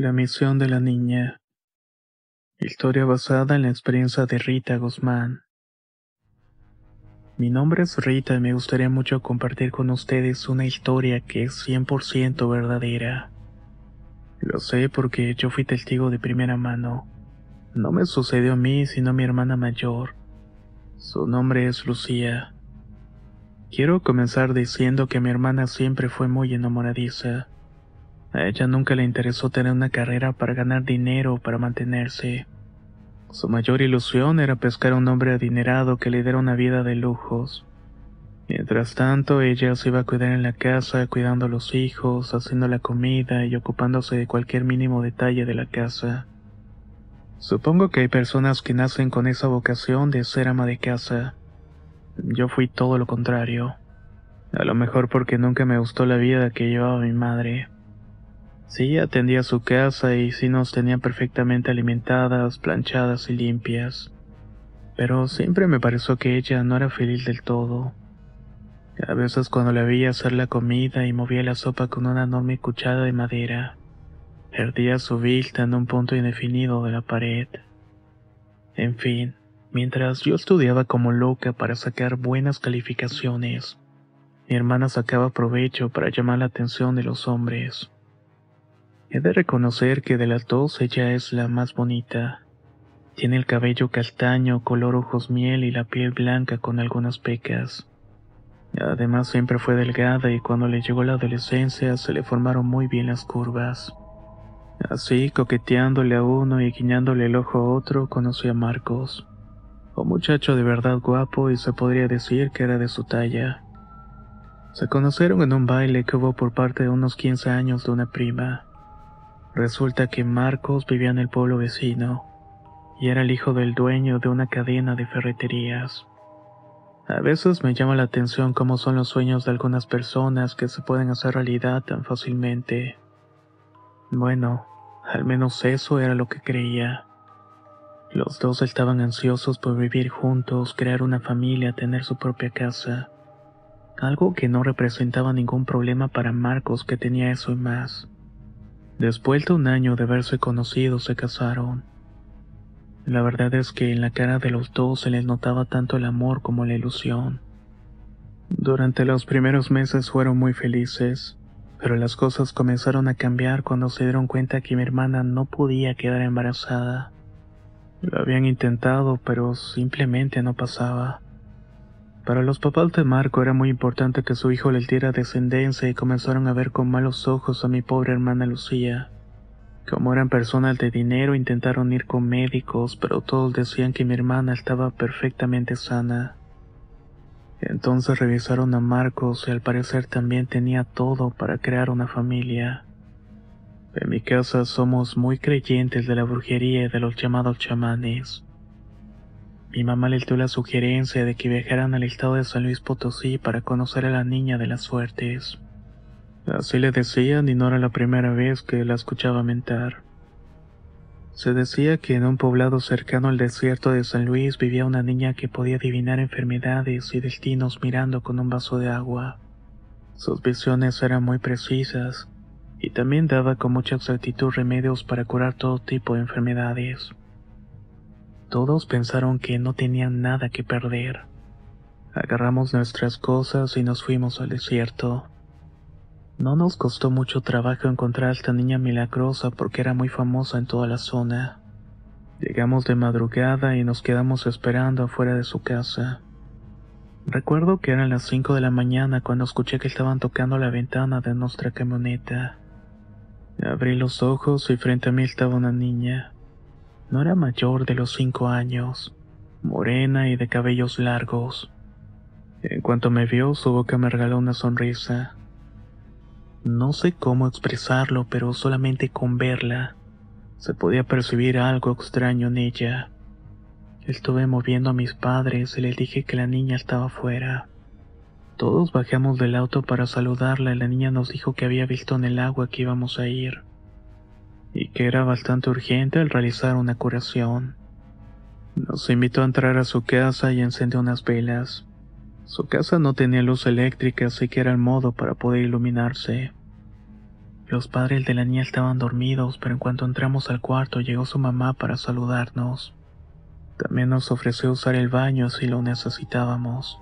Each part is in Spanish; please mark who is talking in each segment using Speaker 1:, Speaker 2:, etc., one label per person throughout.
Speaker 1: La misión de la niña. Historia basada en la experiencia de Rita Guzmán. Mi nombre es Rita y me gustaría mucho compartir con ustedes una historia que es 100% verdadera. Lo sé porque yo fui testigo de primera mano. No me sucedió a mí, sino a mi hermana mayor. Su nombre es Lucía. Quiero comenzar diciendo que mi hermana siempre fue muy enamoradiza. A ella nunca le interesó tener una carrera para ganar dinero o para mantenerse. Su mayor ilusión era pescar a un hombre adinerado que le diera una vida de lujos. Mientras tanto, ella se iba a cuidar en la casa, cuidando a los hijos, haciendo la comida y ocupándose de cualquier mínimo detalle de la casa. Supongo que hay personas que nacen con esa vocación de ser ama de casa. Yo fui todo lo contrario. A lo mejor porque nunca me gustó la vida que llevaba mi madre. Sí, atendía su casa y sí nos tenía perfectamente alimentadas, planchadas y limpias. Pero siempre me pareció que ella no era feliz del todo. A veces cuando la veía hacer la comida y movía la sopa con una enorme cuchara de madera, perdía su vista en un punto indefinido de la pared. En fin, mientras yo estudiaba como loca para sacar buenas calificaciones, mi hermana sacaba provecho para llamar la atención de los hombres. He de reconocer que de las dos ella es la más bonita. Tiene el cabello castaño, color ojos miel y la piel blanca con algunas pecas. Además siempre fue delgada y cuando le llegó la adolescencia se le formaron muy bien las curvas. Así, coqueteándole a uno y guiñándole el ojo a otro, conocí a Marcos. Un muchacho de verdad guapo y se podría decir que era de su talla. Se conocieron en un baile que hubo por parte de unos 15 años de una prima. Resulta que Marcos vivía en el pueblo vecino y era el hijo del dueño de una cadena de ferreterías. A veces me llama la atención cómo son los sueños de algunas personas que se pueden hacer realidad tan fácilmente. Bueno, al menos eso era lo que creía. Los dos estaban ansiosos por vivir juntos, crear una familia, tener su propia casa. Algo que no representaba ningún problema para Marcos que tenía eso y más. Después de un año de haberse conocido se casaron. La verdad es que en la cara de los dos se les notaba tanto el amor como la ilusión. Durante los primeros meses fueron muy felices, pero las cosas comenzaron a cambiar cuando se dieron cuenta que mi hermana no podía quedar embarazada. Lo habían intentado, pero simplemente no pasaba. Para los papás de Marco era muy importante que su hijo les diera descendencia y comenzaron a ver con malos ojos a mi pobre hermana Lucía. Como eran personas de dinero, intentaron ir con médicos, pero todos decían que mi hermana estaba perfectamente sana. Entonces revisaron a Marcos y al parecer también tenía todo para crear una familia. En mi casa somos muy creyentes de la brujería y de los llamados chamanes. Mi mamá les dio la sugerencia de que viajaran al estado de San Luis Potosí para conocer a la niña de las suertes. Así le decían y no era la primera vez que la escuchaba mentar. Se decía que en un poblado cercano al desierto de San Luis vivía una niña que podía adivinar enfermedades y destinos mirando con un vaso de agua. Sus visiones eran muy precisas y también daba con mucha exactitud remedios para curar todo tipo de enfermedades. Todos pensaron que no tenían nada que perder. Agarramos nuestras cosas y nos fuimos al desierto. No nos costó mucho trabajo encontrar a esta niña milagrosa porque era muy famosa en toda la zona. Llegamos de madrugada y nos quedamos esperando afuera de su casa. Recuerdo que eran las 5 de la mañana cuando escuché que estaban tocando la ventana de nuestra camioneta. Abrí los ojos y frente a mí estaba una niña. No era mayor de los cinco años, morena y de cabellos largos. En cuanto me vio, su boca me regaló una sonrisa. No sé cómo expresarlo, pero solamente con verla se podía percibir algo extraño en ella. Estuve moviendo a mis padres y les dije que la niña estaba fuera. Todos bajamos del auto para saludarla y la niña nos dijo que había visto en el agua que íbamos a ir y que era bastante urgente al realizar una curación. Nos invitó a entrar a su casa y encendió unas velas. Su casa no tenía luz eléctrica, así que era el modo para poder iluminarse. Los padres de la niña estaban dormidos, pero en cuanto entramos al cuarto llegó su mamá para saludarnos. También nos ofreció usar el baño si lo necesitábamos.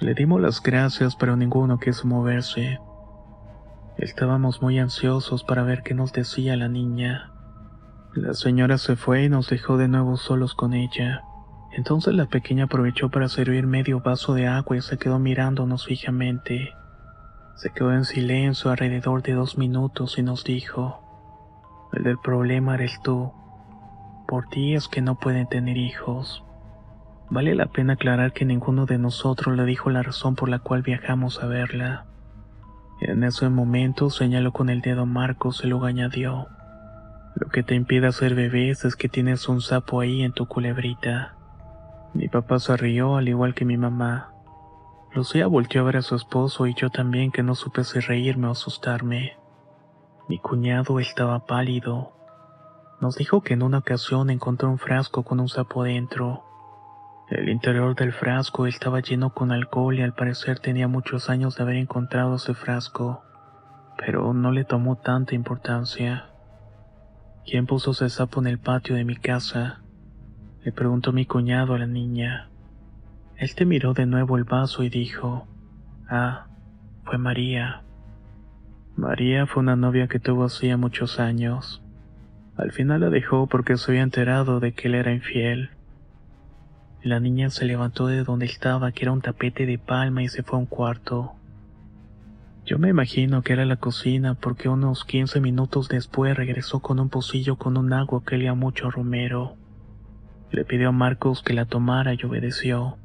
Speaker 1: Le dimos las gracias, pero ninguno quiso moverse. Estábamos muy ansiosos para ver qué nos decía la niña. La señora se fue y nos dejó de nuevo solos con ella. Entonces la pequeña aprovechó para servir medio vaso de agua y se quedó mirándonos fijamente. Se quedó en silencio alrededor de dos minutos y nos dijo, el del problema eres tú. Por ti es que no pueden tener hijos. Vale la pena aclarar que ninguno de nosotros le dijo la razón por la cual viajamos a verla. En ese momento señaló con el dedo a Marcos y luego añadió, Lo que te impide hacer bebés es que tienes un sapo ahí en tu culebrita. Mi papá se rió al igual que mi mamá. Lucía volteó a ver a su esposo y yo también que no supe si reírme o asustarme. Mi cuñado estaba pálido. Nos dijo que en una ocasión encontró un frasco con un sapo dentro. El interior del frasco estaba lleno con alcohol y al parecer tenía muchos años de haber encontrado ese frasco, pero no le tomó tanta importancia. ¿Quién puso ese sapo en el patio de mi casa? Le preguntó mi cuñado a la niña. Él te miró de nuevo el vaso y dijo, Ah, fue María. María fue una novia que tuvo hacía muchos años. Al final la dejó porque se había enterado de que él era infiel. La niña se levantó de donde estaba, que era un tapete de palma, y se fue a un cuarto. Yo me imagino que era la cocina porque unos 15 minutos después regresó con un pocillo con un agua que olía mucho a Romero. Le pidió a Marcos que la tomara y obedeció.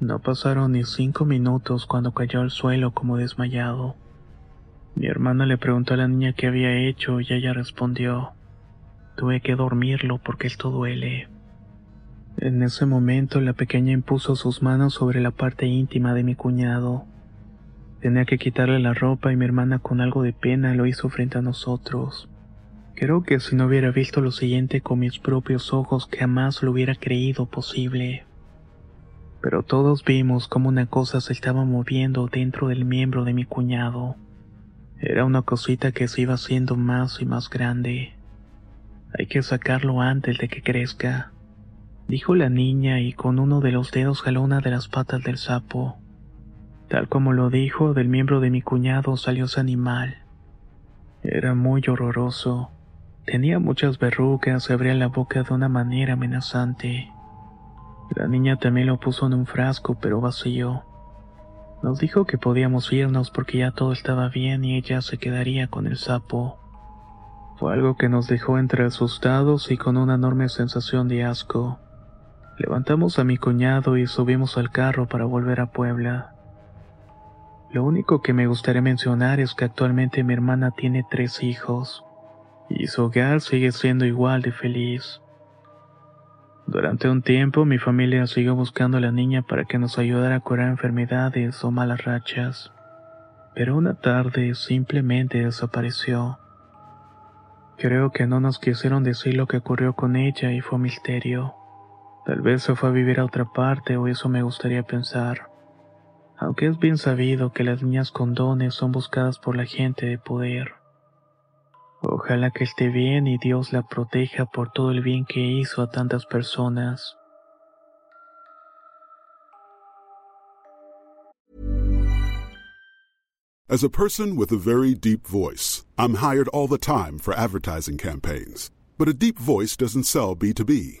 Speaker 1: No pasaron ni cinco minutos cuando cayó al suelo como desmayado. Mi hermana le preguntó a la niña qué había hecho y ella respondió, tuve que dormirlo porque esto duele. En ese momento la pequeña impuso sus manos sobre la parte íntima de mi cuñado. Tenía que quitarle la ropa y mi hermana con algo de pena lo hizo frente a nosotros. Creo que si no hubiera visto lo siguiente con mis propios ojos jamás lo hubiera creído posible. Pero todos vimos como una cosa se estaba moviendo dentro del miembro de mi cuñado. Era una cosita que se iba haciendo más y más grande. Hay que sacarlo antes de que crezca, dijo la niña y con uno de los dedos jaló una de las patas del sapo. Tal como lo dijo, del miembro de mi cuñado salió ese animal. Era muy horroroso. Tenía muchas verrugas y abría la boca de una manera amenazante. La niña también lo puso en un frasco, pero vacío. Nos dijo que podíamos irnos porque ya todo estaba bien y ella se quedaría con el sapo. Fue algo que nos dejó entre asustados y con una enorme sensación de asco. Levantamos a mi cuñado y subimos al carro para volver a Puebla. Lo único que me gustaría mencionar es que actualmente mi hermana tiene tres hijos y su hogar sigue siendo igual de feliz. Durante un tiempo mi familia siguió buscando a la niña para que nos ayudara a curar enfermedades o malas rachas, pero una tarde simplemente desapareció. Creo que no nos quisieron decir lo que ocurrió con ella y fue misterio. Tal vez se fue a vivir a otra parte o eso me gustaría pensar. Aunque es bien sabido que las niñas con dones son buscadas por la gente de poder. Ojalá que esté bien y Dios la proteja por todo el bien que hizo a tantas personas.
Speaker 2: As a person with a very deep voice, I'm hired all the time for advertising campaigns. But a deep voice doesn't sell B2B,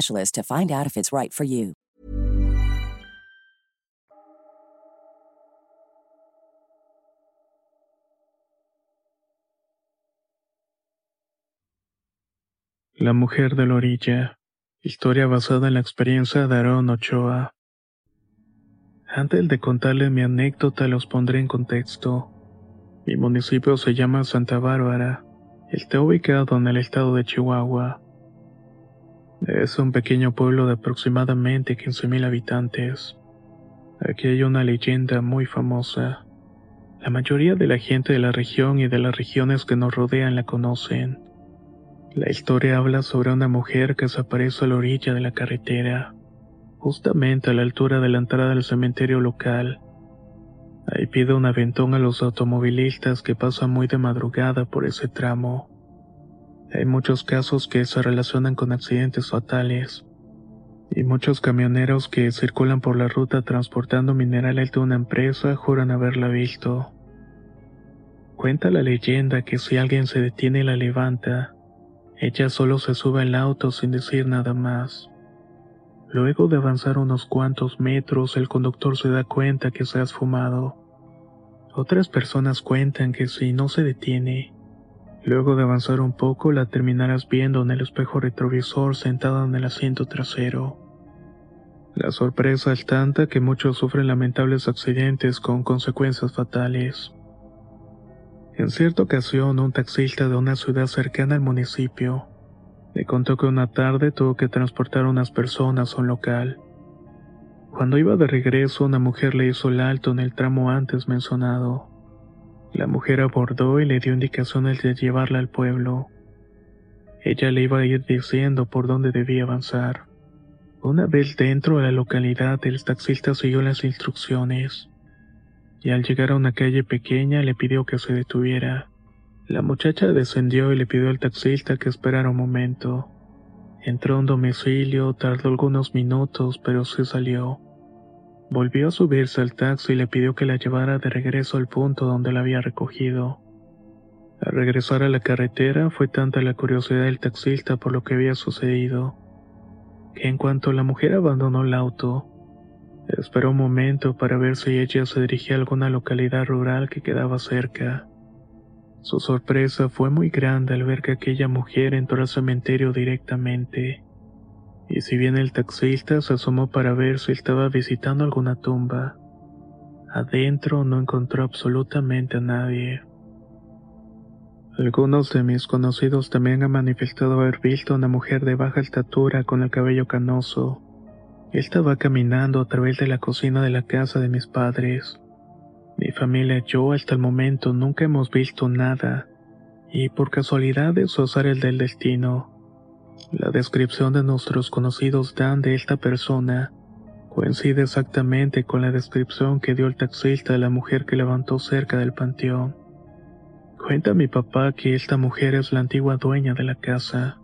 Speaker 3: to find out if it's right for you.
Speaker 1: La mujer de la orilla. Historia basada en la experiencia de Aaron Ochoa. Antes de contarle mi anécdota, los pondré en contexto. Mi municipio se llama Santa Bárbara. Está ubicado en el estado de Chihuahua. Es un pequeño pueblo de aproximadamente 15.000 habitantes. Aquí hay una leyenda muy famosa. La mayoría de la gente de la región y de las regiones que nos rodean la conocen. La historia habla sobre una mujer que desaparece a la orilla de la carretera, justamente a la altura de la entrada del cementerio local. Ahí pide un aventón a los automovilistas que pasan muy de madrugada por ese tramo. Hay muchos casos que se relacionan con accidentes fatales y muchos camioneros que circulan por la ruta transportando minerales de una empresa juran haberla visto. Cuenta la leyenda que si alguien se detiene y la levanta, ella solo se sube al auto sin decir nada más. Luego de avanzar unos cuantos metros, el conductor se da cuenta que se ha esfumado. Otras personas cuentan que si no se detiene, Luego de avanzar un poco, la terminarás viendo en el espejo retrovisor sentada en el asiento trasero. La sorpresa es tanta que muchos sufren lamentables accidentes con consecuencias fatales. En cierta ocasión, un taxista de una ciudad cercana al municipio le contó que una tarde tuvo que transportar a unas personas a un local. Cuando iba de regreso, una mujer le hizo el alto en el tramo antes mencionado. La mujer abordó y le dio indicaciones de llevarla al pueblo. Ella le iba a ir diciendo por dónde debía avanzar. Una vez dentro de la localidad, el taxista siguió las instrucciones. Y al llegar a una calle pequeña le pidió que se detuviera. La muchacha descendió y le pidió al taxista que esperara un momento. Entró a un domicilio, tardó algunos minutos, pero se salió. Volvió a subirse al taxi y le pidió que la llevara de regreso al punto donde la había recogido. Al regresar a la carretera fue tanta la curiosidad del taxista por lo que había sucedido, que en cuanto la mujer abandonó el auto, esperó un momento para ver si ella se dirigía a alguna localidad rural que quedaba cerca. Su sorpresa fue muy grande al ver que aquella mujer entró al cementerio directamente y si bien el taxista se asomó para ver si estaba visitando alguna tumba, adentro no encontró absolutamente a nadie. Algunos de mis conocidos también han manifestado haber visto a una mujer de baja estatura con el cabello canoso. Estaba caminando a través de la cocina de la casa de mis padres. Mi familia y yo hasta el momento nunca hemos visto nada, y por casualidad o el del destino, La descripción de nuestros conocidos Dan de esta persona coincide exactamente con la descripción que dio el taxista de la mujer que levantó cerca del panteón. Cuenta mi papá que esta mujer es la antigua dueña de la casa.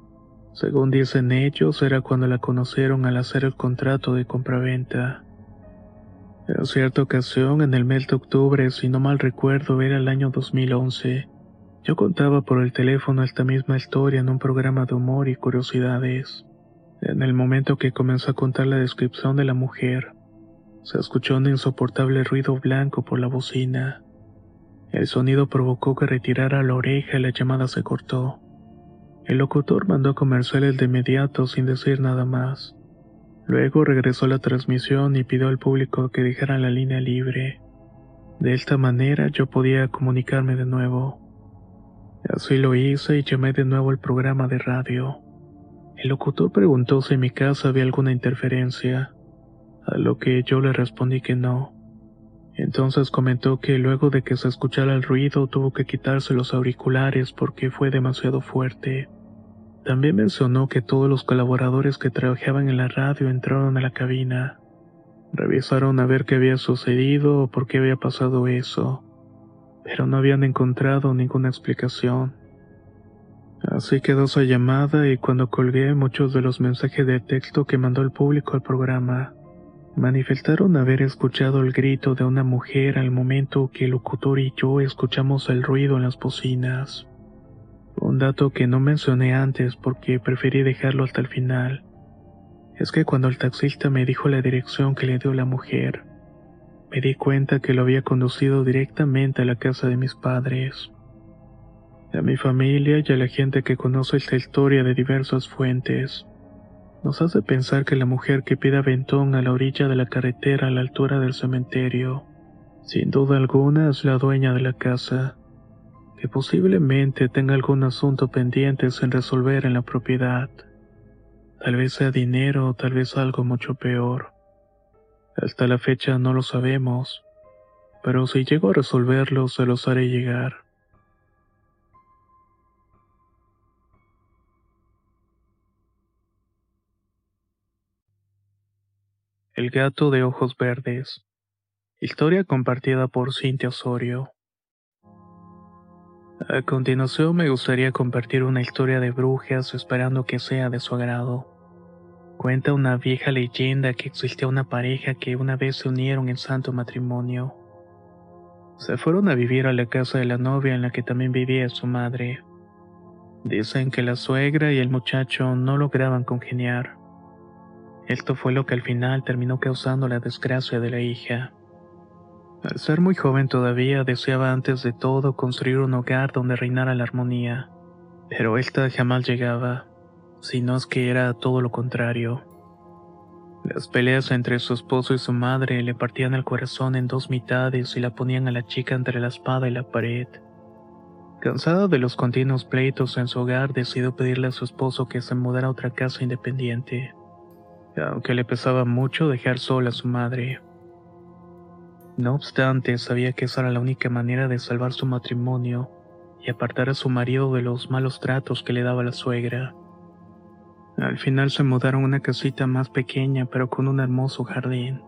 Speaker 1: Según dicen ellos, era cuando la conocieron al hacer el contrato de compraventa. En cierta ocasión, en el mes de octubre, si no mal recuerdo, era el año 2011, yo contaba por el teléfono esta misma historia en un programa de humor y curiosidades. En el momento que comenzó a contar la descripción de la mujer, se escuchó un insoportable ruido blanco por la bocina. El sonido provocó que retirara la oreja y la llamada se cortó. El locutor mandó comerciales de inmediato sin decir nada más. Luego regresó a la transmisión y pidió al público que dejara la línea libre. De esta manera yo podía comunicarme de nuevo. Así lo hice y llamé de nuevo al programa de radio. El locutor preguntó si en mi casa había alguna interferencia, a lo que yo le respondí que no. Entonces comentó que luego de que se escuchara el ruido tuvo que quitarse los auriculares porque fue demasiado fuerte. También mencionó que todos los colaboradores que trabajaban en la radio entraron a la cabina. Revisaron a ver qué había sucedido o por qué había pasado eso, pero no habían encontrado ninguna explicación. Así quedó esa llamada y cuando colgué muchos de los mensajes de texto que mandó el público al programa, manifestaron haber escuchado el grito de una mujer al momento que el locutor y yo escuchamos el ruido en las bocinas. Un dato que no mencioné antes porque preferí dejarlo hasta el final, es que cuando el taxista me dijo la dirección que le dio la mujer, me di cuenta que lo había conducido directamente a la casa de mis padres. A mi familia y a la gente que conoce esta historia de diversas fuentes, nos hace pensar que la mujer que pide aventón a la orilla de la carretera a la altura del cementerio, sin duda alguna es la dueña de la casa, que posiblemente tenga algún asunto pendiente sin resolver en la propiedad. Tal vez sea dinero o tal vez algo mucho peor. Hasta la fecha no lo sabemos, pero si llego a resolverlo se los haré llegar. El gato de ojos verdes. Historia compartida por Cintia Osorio. A continuación me gustaría compartir una historia de brujas esperando que sea de su agrado. Cuenta una vieja leyenda que existía una pareja que una vez se unieron en santo matrimonio. Se fueron a vivir a la casa de la novia en la que también vivía su madre. Dicen que la suegra y el muchacho no lograban congeniar. Esto fue lo que al final terminó causando la desgracia de la hija. Al ser muy joven todavía deseaba antes de todo construir un hogar donde reinara la armonía, pero esta jamás llegaba, sino es que era todo lo contrario. Las peleas entre su esposo y su madre le partían el corazón en dos mitades y la ponían a la chica entre la espada y la pared. Cansada de los continuos pleitos en su hogar, decidió pedirle a su esposo que se mudara a otra casa independiente aunque le pesaba mucho dejar sola a su madre. No obstante, sabía que esa era la única manera de salvar su matrimonio y apartar a su marido de los malos tratos que le daba la suegra. Al final se mudaron a una casita más pequeña pero con un hermoso jardín.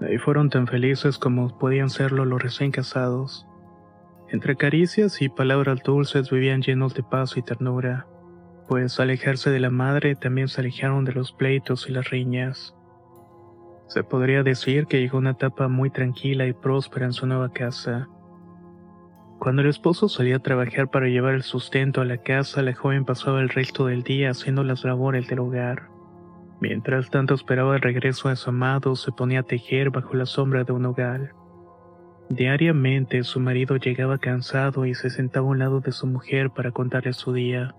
Speaker 1: Ahí fueron tan felices como podían serlo los recién casados. Entre caricias y palabras dulces vivían llenos de paz y ternura pues alejarse de la madre también se alejaron de los pleitos y las riñas. Se podría decir que llegó una etapa muy tranquila y próspera en su nueva casa. Cuando el esposo salía a trabajar para llevar el sustento a la casa, la joven pasaba el resto del día haciendo las labores del hogar. Mientras tanto esperaba el regreso de su amado, se ponía a tejer bajo la sombra de un hogar. Diariamente su marido llegaba cansado y se sentaba a un lado de su mujer para contarle su día.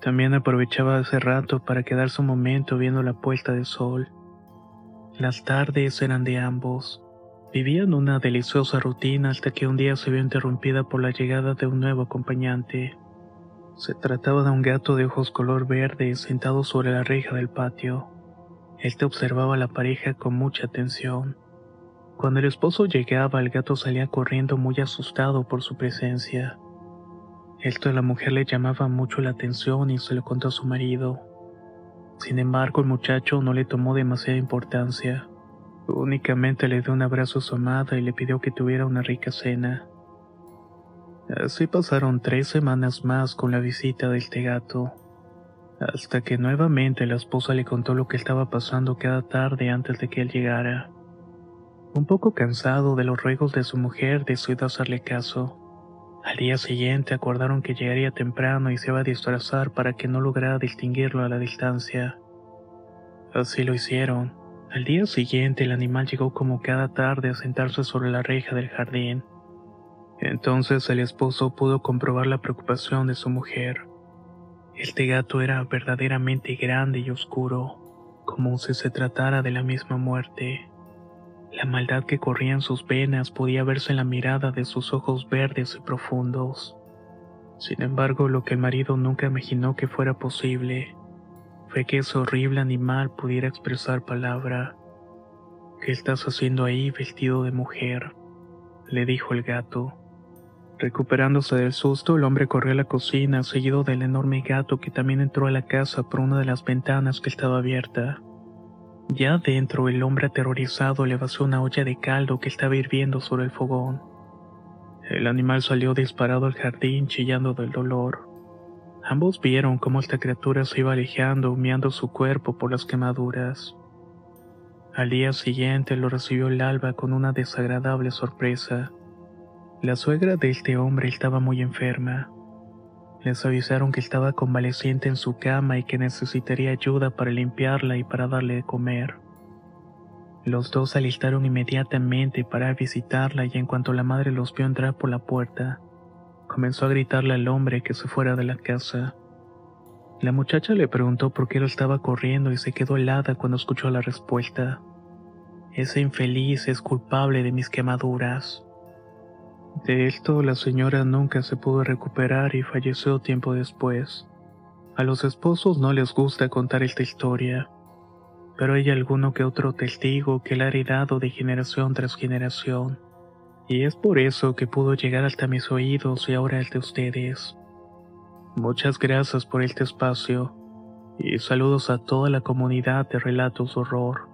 Speaker 1: También aprovechaba ese rato para quedarse un momento viendo la puesta de sol. Las tardes eran de ambos. Vivían una deliciosa rutina hasta que un día se vio interrumpida por la llegada de un nuevo acompañante. Se trataba de un gato de ojos color verde sentado sobre la reja del patio. Este observaba a la pareja con mucha atención. Cuando el esposo llegaba, el gato salía corriendo muy asustado por su presencia. Esto a la mujer le llamaba mucho la atención y se lo contó a su marido. Sin embargo, el muchacho no le tomó demasiada importancia. Únicamente le dio un abrazo a su amada y le pidió que tuviera una rica cena. Así pasaron tres semanas más con la visita del tegato, hasta que nuevamente la esposa le contó lo que estaba pasando cada tarde antes de que él llegara. Un poco cansado de los ruegos de su mujer, decidió hacerle caso. Al día siguiente acordaron que llegaría temprano y se iba a disfrazar para que no lograra distinguirlo a la distancia. Así lo hicieron. Al día siguiente el animal llegó como cada tarde a sentarse sobre la reja del jardín. Entonces el esposo pudo comprobar la preocupación de su mujer. Este gato era verdaderamente grande y oscuro, como si se tratara de la misma muerte. La maldad que corría en sus venas podía verse en la mirada de sus ojos verdes y profundos. Sin embargo, lo que el marido nunca imaginó que fuera posible que ese horrible animal pudiera expresar palabra. ¿Qué estás haciendo ahí vestido de mujer? le dijo el gato. Recuperándose del susto, el hombre corrió a la cocina, seguido del enorme gato que también entró a la casa por una de las ventanas que estaba abierta. Ya dentro, el hombre aterrorizado le vació una olla de caldo que estaba hirviendo sobre el fogón. El animal salió disparado al jardín chillando del dolor. Ambos vieron cómo esta criatura se iba alejando, humeando su cuerpo por las quemaduras. Al día siguiente lo recibió el alba con una desagradable sorpresa. La suegra de este hombre estaba muy enferma. Les avisaron que estaba convaleciente en su cama y que necesitaría ayuda para limpiarla y para darle de comer. Los dos alistaron inmediatamente para visitarla y en cuanto la madre los vio entrar por la puerta, comenzó a gritarle al hombre que se fuera de la casa. La muchacha le preguntó por qué lo estaba corriendo y se quedó helada cuando escuchó la respuesta. Ese infeliz es culpable de mis quemaduras. De esto la señora nunca se pudo recuperar y falleció tiempo después. A los esposos no les gusta contar esta historia, pero hay alguno que otro testigo que la ha heredado de generación tras generación, y es por eso que pudo llegar hasta mis oídos y ahora el de ustedes. Muchas gracias por este espacio, y saludos a toda la comunidad de Relatos Horror.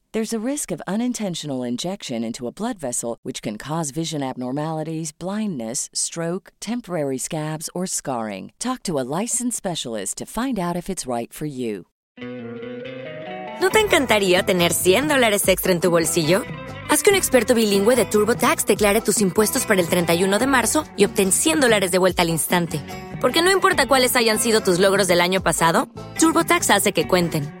Speaker 3: There's a risk of unintentional injection into a blood vessel, which can cause vision abnormalities, blindness, stroke, temporary scabs, or scarring. Talk to a licensed specialist to find out if it's right for you.
Speaker 4: ¿No te encantaría tener 100 dólares extra en tu bolsillo? Haz que un experto bilingüe de TurboTax declare tus impuestos para el 31 de marzo y obtén 100 dólares de vuelta al instante. Porque no importa cuáles hayan sido tus logros del año pasado, TurboTax hace que cuenten.